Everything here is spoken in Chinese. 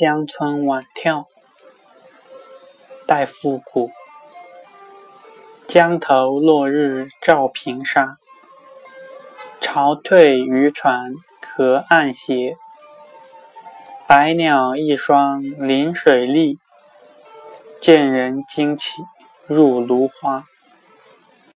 江村晚眺，戴复古。江头落日照平沙，潮退渔船隔岸斜。白鸟一双临水立，见人惊起入芦花。